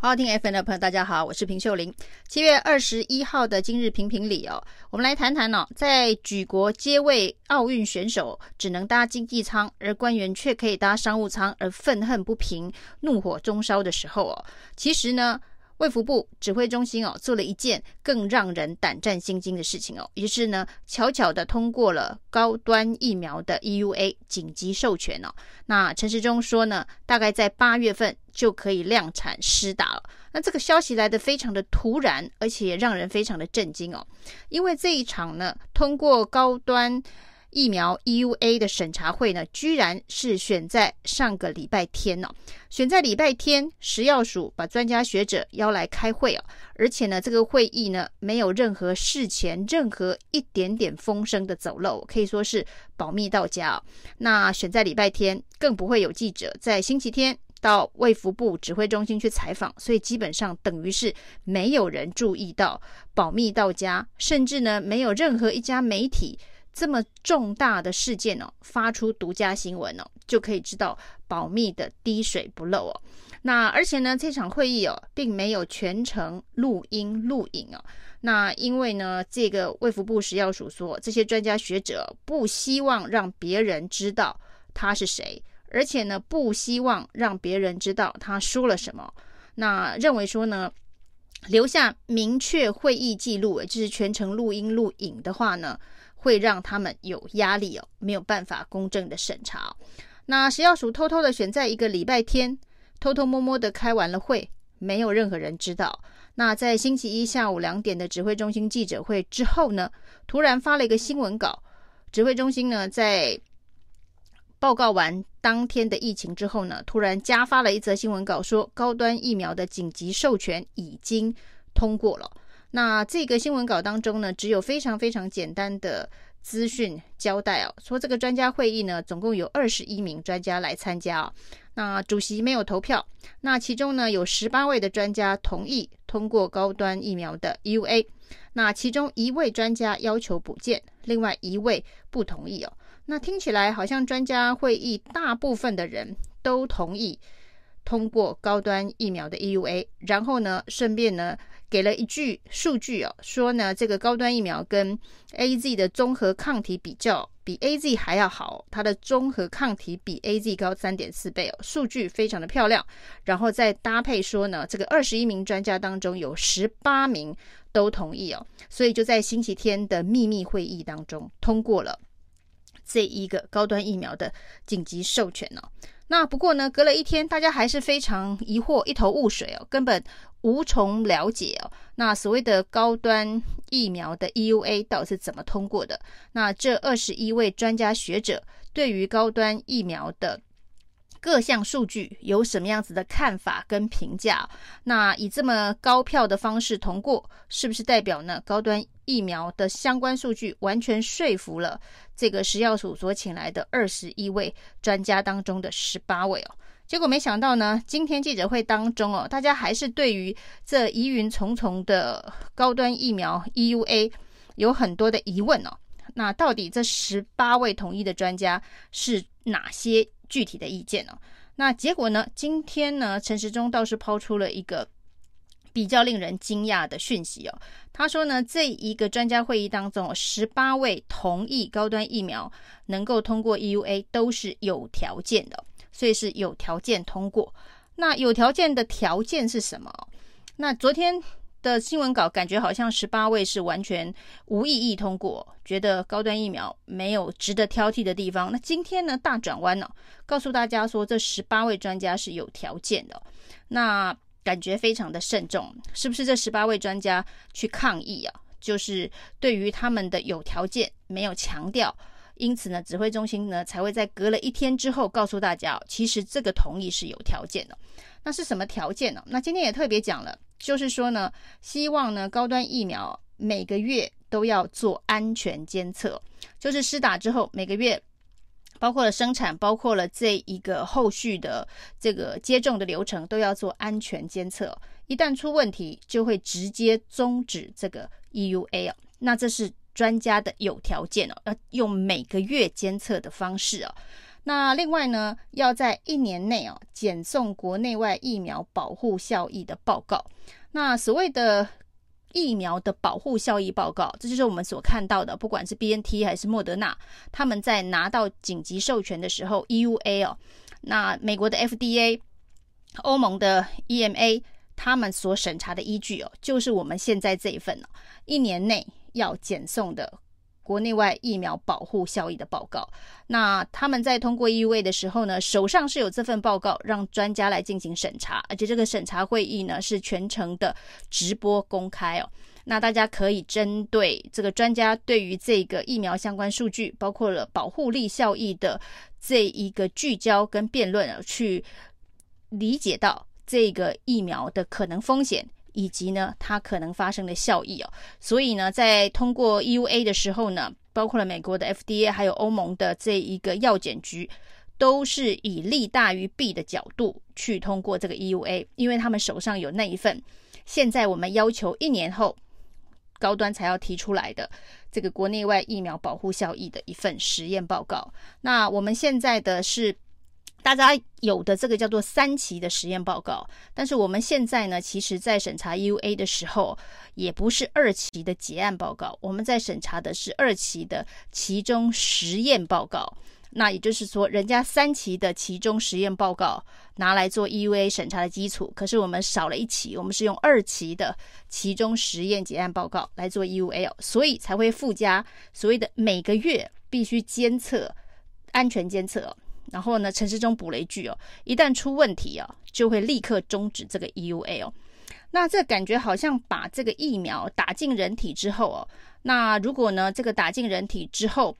好好听 FM 的朋友，大家好，我是平秀玲。七月二十一号的今日评评理哦，我们来谈谈、哦，在举国皆为奥运选手只能搭经济舱，而官员却可以搭商务舱，而愤恨不平、怒火中烧的时候哦，其实呢。卫福部指挥中心哦，做了一件更让人胆战心惊的事情哦，于是呢，悄悄的通过了高端疫苗的 EUA 紧急授权哦。那陈时中说呢，大概在八月份就可以量产施打了。那这个消息来得非常的突然，而且也让人非常的震惊哦，因为这一场呢，通过高端。疫苗 EUA 的审查会呢，居然是选在上个礼拜天哦，选在礼拜天，食药署把专家学者邀来开会哦，而且呢，这个会议呢，没有任何事前任何一点点风声的走漏，可以说是保密到家哦。那选在礼拜天，更不会有记者在星期天到卫福部指挥中心去采访，所以基本上等于是没有人注意到保密到家，甚至呢，没有任何一家媒体。这么重大的事件哦，发出独家新闻哦，就可以知道保密的滴水不漏哦。那而且呢，这场会议哦，并没有全程录音录影哦。那因为呢，这个卫福部食药署说，这些专家学者不希望让别人知道他是谁，而且呢，不希望让别人知道他说了什么。那认为说呢，留下明确会议记录，就是全程录音录影的话呢。会让他们有压力哦，没有办法公正的审查。那食药署偷偷的选在一个礼拜天，偷偷摸摸的开完了会，没有任何人知道。那在星期一下午两点的指挥中心记者会之后呢，突然发了一个新闻稿。指挥中心呢，在报告完当天的疫情之后呢，突然加发了一则新闻稿，说高端疫苗的紧急授权已经通过了。那这个新闻稿当中呢，只有非常非常简单的资讯交代哦，说这个专家会议呢，总共有二十一名专家来参加哦。那主席没有投票，那其中呢，有十八位的专家同意通过高端疫苗的 EUA，那其中一位专家要求补件，另外一位不同意哦。那听起来好像专家会议大部分的人都同意通过高端疫苗的 EUA，然后呢，顺便呢。给了一句数据哦，说呢，这个高端疫苗跟 AZ 的综合抗体比较，比 AZ 还要好，它的综合抗体比 AZ 高三点四倍哦，数据非常的漂亮。然后再搭配说呢，这个二十一名专家当中有十八名都同意哦，所以就在星期天的秘密会议当中通过了这一个高端疫苗的紧急授权哦。那不过呢，隔了一天，大家还是非常疑惑，一头雾水哦，根本。无从了解哦，那所谓的高端疫苗的 EUA 到底是怎么通过的？那这二十一位专家学者对于高端疫苗的各项数据有什么样子的看法跟评价？那以这么高票的方式通过，是不是代表呢？高端疫苗的相关数据完全说服了这个食药署所请来的二十一位专家当中的十八位哦？结果没想到呢，今天记者会当中哦，大家还是对于这疑云重重的高端疫苗 EUA 有很多的疑问哦。那到底这十八位统一的专家是哪些具体的意见呢？那结果呢，今天呢，陈时中倒是抛出了一个比较令人惊讶的讯息哦。他说呢，这一个专家会议当中，十八位同意高端疫苗能够通过 EUA 都是有条件的。所以是有条件通过，那有条件的条件是什么？那昨天的新闻稿感觉好像十八位是完全无异议通过，觉得高端疫苗没有值得挑剔的地方。那今天呢，大转弯了，告诉大家说这十八位专家是有条件的，那感觉非常的慎重，是不是这十八位专家去抗议啊？就是对于他们的有条件没有强调。因此呢，指挥中心呢才会在隔了一天之后告诉大家，其实这个同意是有条件的。那是什么条件呢？那今天也特别讲了，就是说呢，希望呢高端疫苗每个月都要做安全监测，就是施打之后每个月，包括了生产，包括了这一个后续的这个接种的流程都要做安全监测，一旦出问题就会直接终止这个 EUA。那这是。专家的有条件哦，要用每个月监测的方式哦。那另外呢，要在一年内哦检送国内外疫苗保护效益的报告。那所谓的疫苗的保护效益报告，这就是我们所看到的，不管是 BNT 还是莫德纳，他们在拿到紧急授权的时候，EUA 哦，那美国的 FDA、欧盟的 EMA，他们所审查的依据哦，就是我们现在这一份哦，一年内要检送的。国内外疫苗保护效益的报告，那他们在通过 EUA 的时候呢，手上是有这份报告，让专家来进行审查，而且这个审查会议呢是全程的直播公开哦。那大家可以针对这个专家对于这个疫苗相关数据，包括了保护力效益的这一个聚焦跟辩论，去理解到这个疫苗的可能风险。以及呢，它可能发生的效益哦，所以呢，在通过 EUA 的时候呢，包括了美国的 FDA，还有欧盟的这一个药检局，都是以利大于弊的角度去通过这个 EUA，因为他们手上有那一份，现在我们要求一年后高端才要提出来的这个国内外疫苗保护效益的一份实验报告。那我们现在的是。大家有的这个叫做三期的实验报告，但是我们现在呢，其实在审查 EUA 的时候，也不是二期的结案报告，我们在审查的是二期的期中实验报告。那也就是说，人家三期的期中实验报告拿来做 EUA 审查的基础，可是我们少了一期，我们是用二期的期中实验结案报告来做 EUA，所以才会附加所谓的每个月必须监测安全监测。然后呢，陈世忠补了一句哦，一旦出问题哦，就会立刻终止这个 EUA 哦。那这感觉好像把这个疫苗打进人体之后哦，那如果呢，这个打进人体之后，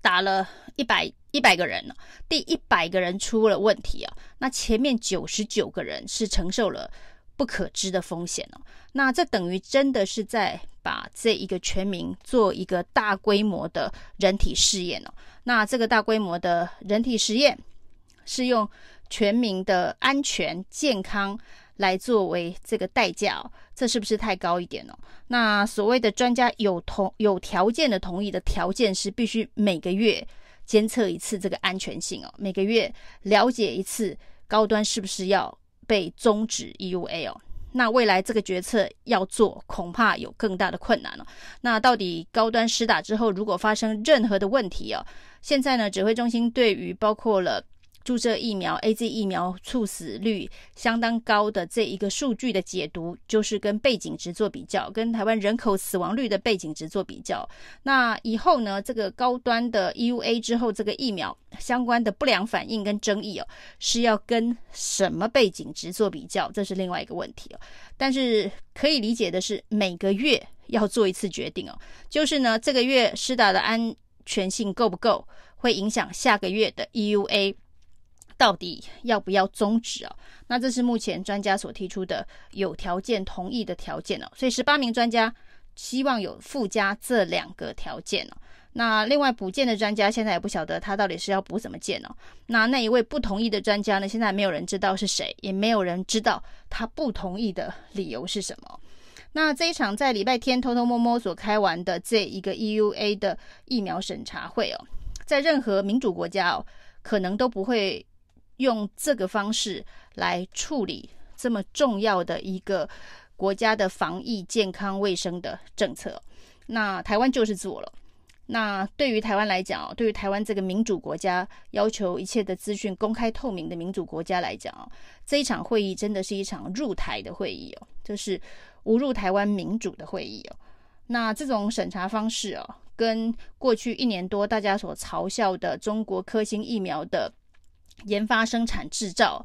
打了一百一百个人呢，第一百个人出了问题啊，那前面九十九个人是承受了不可知的风险哦。那这等于真的是在把这一个全民做一个大规模的人体试验哦。那这个大规模的人体实验是用全民的安全健康来作为这个代价哦，这是不是太高一点呢？那所谓的专家有同有条件的同意的条件是必须每个月监测一次这个安全性哦，每个月了解一次高端是不是要被终止 EUA 哦。那未来这个决策要做，恐怕有更大的困难了。那到底高端施打之后，如果发生任何的问题哦，现在呢，指挥中心对于包括了。注射疫苗，AZ 疫苗猝死率相当高的这一个数据的解读，就是跟背景值做比较，跟台湾人口死亡率的背景值做比较。那以后呢，这个高端的 EUA 之后，这个疫苗相关的不良反应跟争议哦，是要跟什么背景值做比较？这是另外一个问题哦。但是可以理解的是，每个月要做一次决定哦，就是呢，这个月施打的安全性够不够，会影响下个月的 EUA。到底要不要终止啊？那这是目前专家所提出的有条件同意的条件哦。所以十八名专家希望有附加这两个条件哦。那另外补件的专家现在也不晓得他到底是要补什么件哦。那那一位不同意的专家呢？现在没有人知道是谁，也没有人知道他不同意的理由是什么。那这一场在礼拜天偷偷摸摸所开完的这一个 EUA 的疫苗审查会哦，在任何民主国家哦，可能都不会。用这个方式来处理这么重要的一个国家的防疫、健康、卫生的政策，那台湾就是做了。那对于台湾来讲，对于台湾这个民主国家，要求一切的资讯公开透明的民主国家来讲，这一场会议真的是一场入台的会议哦，就是侮辱台湾民主的会议哦。那这种审查方式哦，跟过去一年多大家所嘲笑的中国科兴疫苗的。研发、生产、制造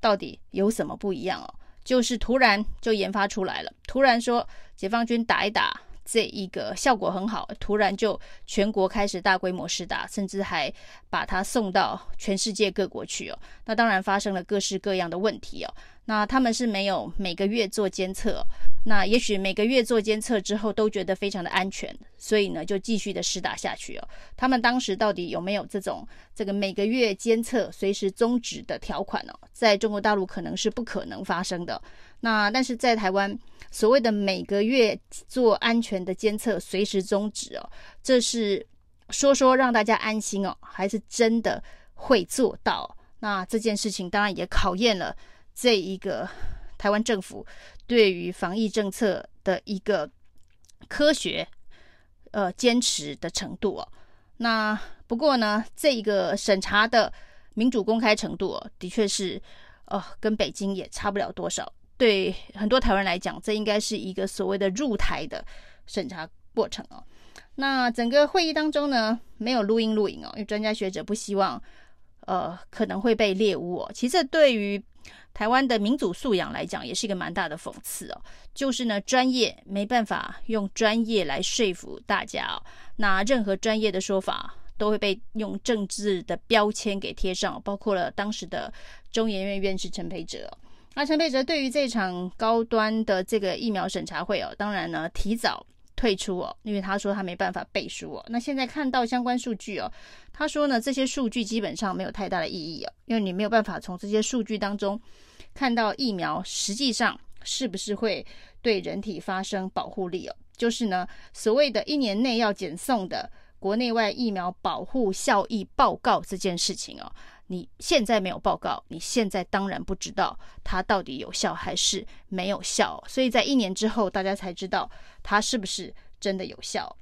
到底有什么不一样哦？就是突然就研发出来了，突然说解放军打一打，这一个效果很好，突然就全国开始大规模施打，甚至还把它送到全世界各国去哦。那当然发生了各式各样的问题哦。那他们是没有每个月做监测。那也许每个月做监测之后都觉得非常的安全，所以呢就继续的施打下去哦。他们当时到底有没有这种这个每个月监测随时终止的条款呢？在中国大陆可能是不可能发生的。那但是在台湾，所谓的每个月做安全的监测随时终止哦，这是说说让大家安心哦，还是真的会做到。那这件事情当然也考验了这一个台湾政府对于防疫政策的一个科学呃坚持的程度哦。那不过呢，这一个审查的民主公开程度哦，的确是呃跟北京也差不了多少。对很多台湾来讲，这应该是一个所谓的入台的审查过程哦。那整个会议当中呢，没有录音录影哦，因为专家学者不希望。呃，可能会被猎巫哦。其实这对于台湾的民主素养来讲，也是一个蛮大的讽刺哦。就是呢，专业没办法用专业来说服大家哦。那任何专业的说法都会被用政治的标签给贴上，包括了当时的中研院院士陈培哲。那陈培哲对于这场高端的这个疫苗审查会哦，当然呢，提早。退出哦，因为他说他没办法背书哦。那现在看到相关数据哦，他说呢，这些数据基本上没有太大的意义哦，因为你没有办法从这些数据当中看到疫苗实际上是不是会对人体发生保护力哦。就是呢，所谓的一年内要检送的国内外疫苗保护效益报告这件事情哦。你现在没有报告，你现在当然不知道它到底有效还是没有效，所以在一年之后，大家才知道它是不是真的有效。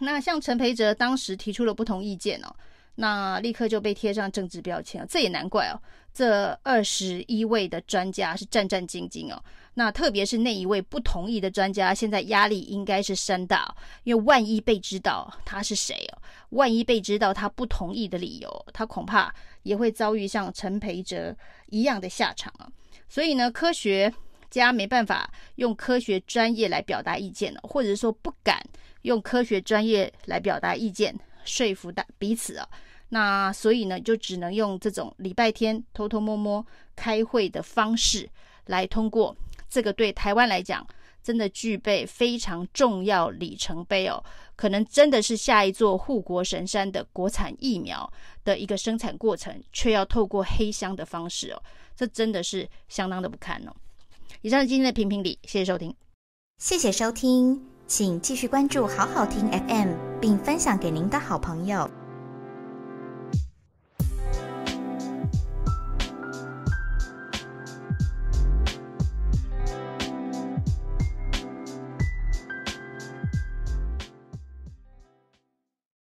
那像陈培哲当时提出了不同意见哦，那立刻就被贴上政治标签，这也难怪哦。这二十一位的专家是战战兢兢哦，那特别是那一位不同意的专家，现在压力应该是山大，因为万一被知道他是谁哦，万一被知道他不同意的理由，他恐怕也会遭遇像陈培哲一样的下场啊。所以呢，科学家没办法用科学专业来表达意见了，或者说不敢用科学专业来表达意见，说服大彼此啊。那所以呢，就只能用这种礼拜天偷偷摸摸开会的方式来通过这个对台湾来讲真的具备非常重要里程碑哦，可能真的是下一座护国神山的国产疫苗的一个生产过程，却要透过黑箱的方式哦，这真的是相当的不堪哦。以上是今天的评评理，谢谢收听，谢谢收听，请继续关注好好听 FM，并分享给您的好朋友。